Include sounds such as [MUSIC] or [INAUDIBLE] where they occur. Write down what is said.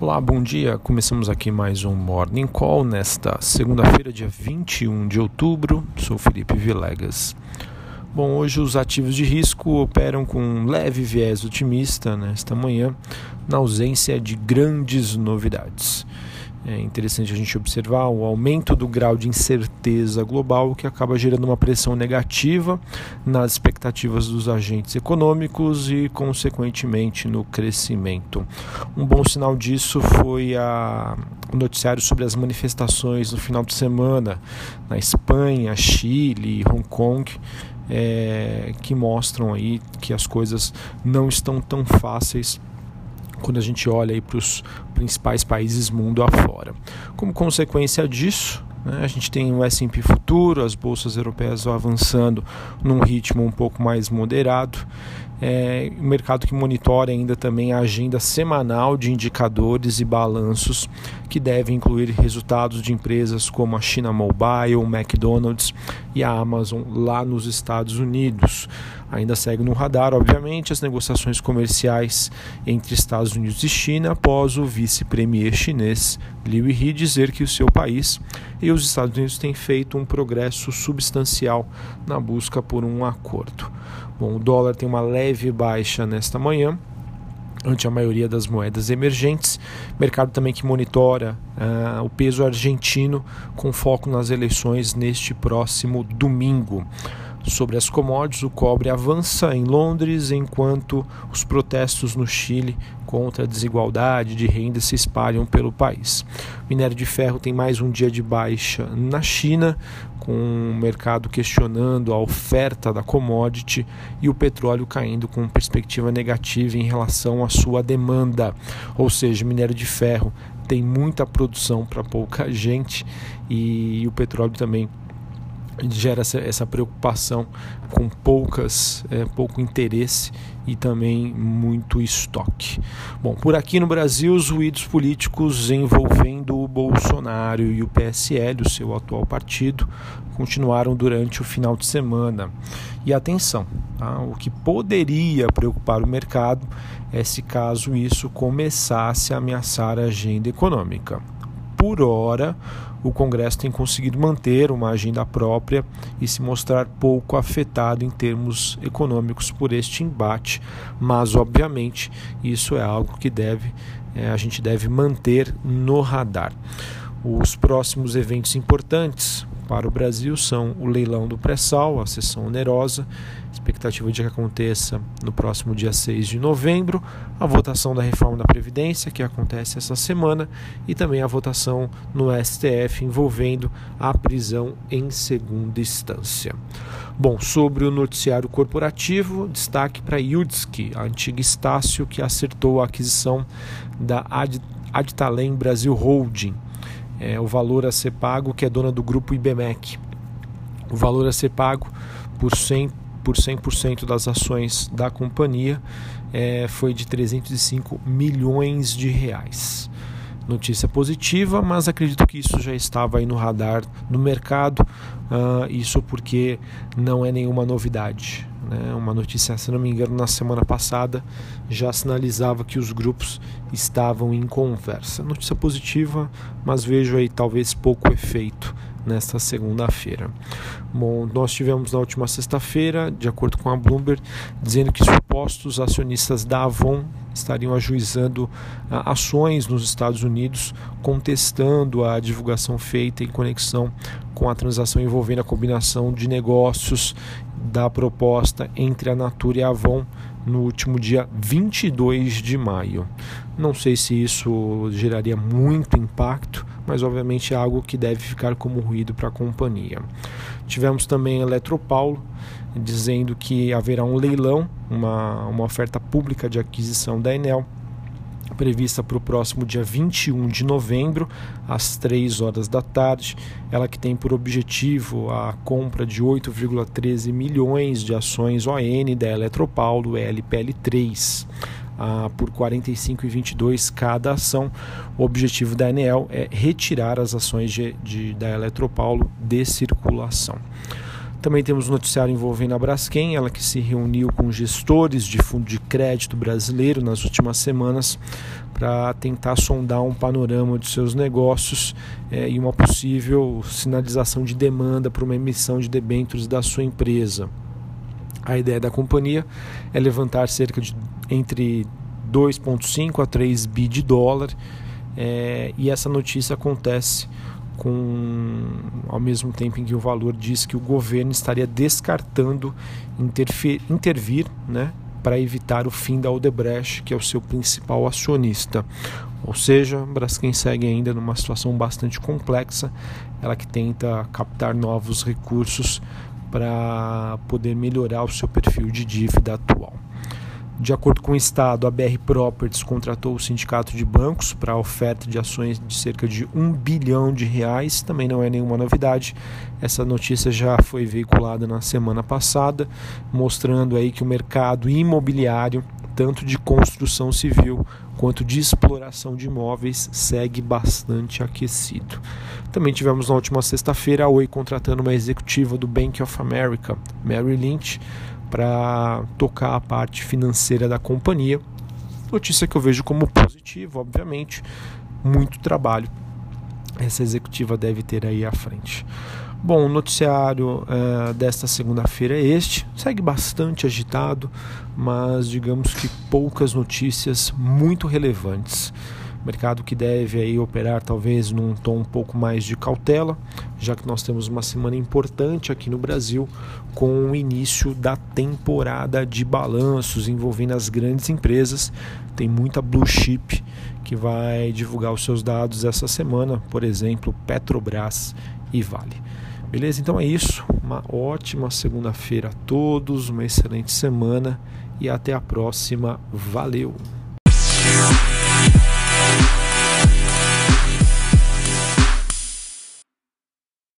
Olá, bom dia. Começamos aqui mais um Morning Call nesta segunda-feira, dia 21 de outubro. Sou Felipe Vilegas. Bom, hoje os ativos de risco operam com um leve viés otimista nesta manhã, na ausência de grandes novidades. É interessante a gente observar o aumento do grau de incerteza global que acaba gerando uma pressão negativa nas expectativas dos agentes econômicos e, consequentemente, no crescimento. Um bom sinal disso foi a, o noticiário sobre as manifestações no final de semana na Espanha, Chile, Hong Kong. É, que mostram aí que as coisas não estão tão fáceis quando a gente olha para os principais países mundo afora. Como consequência disso, né, a gente tem o S&P futuro, as bolsas europeias avançando num ritmo um pouco mais moderado é, mercado que monitora ainda também a agenda semanal de indicadores e balanços que devem incluir resultados de empresas como a China Mobile, o McDonald's e a Amazon lá nos Estados Unidos. Ainda segue no radar, obviamente, as negociações comerciais entre Estados Unidos e China após o vice-premier chinês Liu He dizer que o seu país e os Estados Unidos têm feito um progresso substancial na busca por um acordo. Bom, o dólar tem uma leve baixa nesta manhã, ante a maioria das moedas emergentes. Mercado também que monitora uh, o peso argentino com foco nas eleições neste próximo domingo. Sobre as commodities, o cobre avança em Londres, enquanto os protestos no Chile contra a desigualdade de renda se espalham pelo país. O minério de ferro tem mais um dia de baixa na China, com o mercado questionando a oferta da commodity e o petróleo caindo com perspectiva negativa em relação à sua demanda. Ou seja, o minério de ferro tem muita produção para pouca [LAUGHS] gente e o petróleo também gera essa, essa preocupação com poucas, é, pouco interesse e também muito estoque. Bom, por aqui no Brasil, os ruídos políticos envolvendo o Bolsonaro e o PSL, o seu atual partido, continuaram durante o final de semana. E atenção, tá? o que poderia preocupar o mercado é se caso isso começasse a ameaçar a agenda econômica por hora, o Congresso tem conseguido manter uma agenda própria e se mostrar pouco afetado em termos econômicos por este embate, mas obviamente isso é algo que deve é, a gente deve manter no radar. Os próximos eventos importantes para o Brasil são o leilão do pré-sal, a sessão onerosa, expectativa de que aconteça no próximo dia 6 de novembro, a votação da reforma da Previdência, que acontece essa semana, e também a votação no STF envolvendo a prisão em segunda instância. Bom, sobre o noticiário corporativo, destaque para Yudski, a antiga Estácio, que acertou a aquisição da Ad Brasil Holding é, o valor a ser pago, que é dona do grupo IBMEC. O valor a ser pago por 100%, por 100% das ações da companhia é, foi de 305 milhões de reais. Notícia positiva, mas acredito que isso já estava aí no radar no mercado, uh, isso porque não é nenhuma novidade. Né? Uma notícia, se não me engano, na semana passada já sinalizava que os grupos estavam em conversa. Notícia positiva, mas vejo aí talvez pouco efeito nesta segunda-feira. Bom, nós tivemos na última sexta-feira, de acordo com a Bloomberg, dizendo que supostos acionistas da Avon estariam ajuizando ah, ações nos Estados Unidos, contestando a divulgação feita em conexão com a transação envolvendo a combinação de negócios da proposta entre a Natura e a Avon no último dia 22 de maio. Não sei se isso geraria muito impacto, mas obviamente é algo que deve ficar como ruído para a companhia. Tivemos também Eletropaulo dizendo que haverá um leilão, uma, uma oferta pública de aquisição da Enel prevista para o próximo dia 21 de novembro, às 3 horas da tarde. Ela que tem por objetivo a compra de 8,13 milhões de ações ON da Eletropaulo LPL3. Ah, por 45,22 cada ação. O objetivo da Enel é retirar as ações de, de, da Eletropaulo de circulação. Também temos noticiário envolvendo a Braskem, ela que se reuniu com gestores de fundo de crédito brasileiro nas últimas semanas para tentar sondar um panorama de seus negócios é, e uma possível sinalização de demanda para uma emissão de debêntures da sua empresa. A ideia da companhia é levantar cerca de entre 2,5 a 3 bi de dólar é, e essa notícia acontece com ao mesmo tempo em que o valor diz que o governo estaria descartando intervir né, para evitar o fim da Odebrecht, que é o seu principal acionista. Ou seja, Braskem segue ainda numa situação bastante complexa, ela que tenta captar novos recursos para poder melhorar o seu perfil de dívida atual. De acordo com o Estado, a BR Properties contratou o sindicato de bancos para a oferta de ações de cerca de um bilhão de reais. Também não é nenhuma novidade. Essa notícia já foi veiculada na semana passada, mostrando aí que o mercado imobiliário, tanto de construção civil quanto de exploração de imóveis, segue bastante aquecido. Também tivemos na última sexta-feira a Oi contratando uma executiva do Bank of America, Mary Lynch para tocar a parte financeira da companhia. Notícia que eu vejo como positiva, obviamente, muito trabalho essa executiva deve ter aí à frente. Bom, o noticiário uh, desta segunda-feira é este. Segue bastante agitado, mas digamos que poucas notícias muito relevantes. Mercado que deve aí operar talvez num tom um pouco mais de cautela, já que nós temos uma semana importante aqui no Brasil com o início da temporada de balanços envolvendo as grandes empresas. Tem muita blue chip que vai divulgar os seus dados essa semana, por exemplo, Petrobras e Vale. Beleza? Então é isso. Uma ótima segunda-feira a todos, uma excelente semana e até a próxima. Valeu!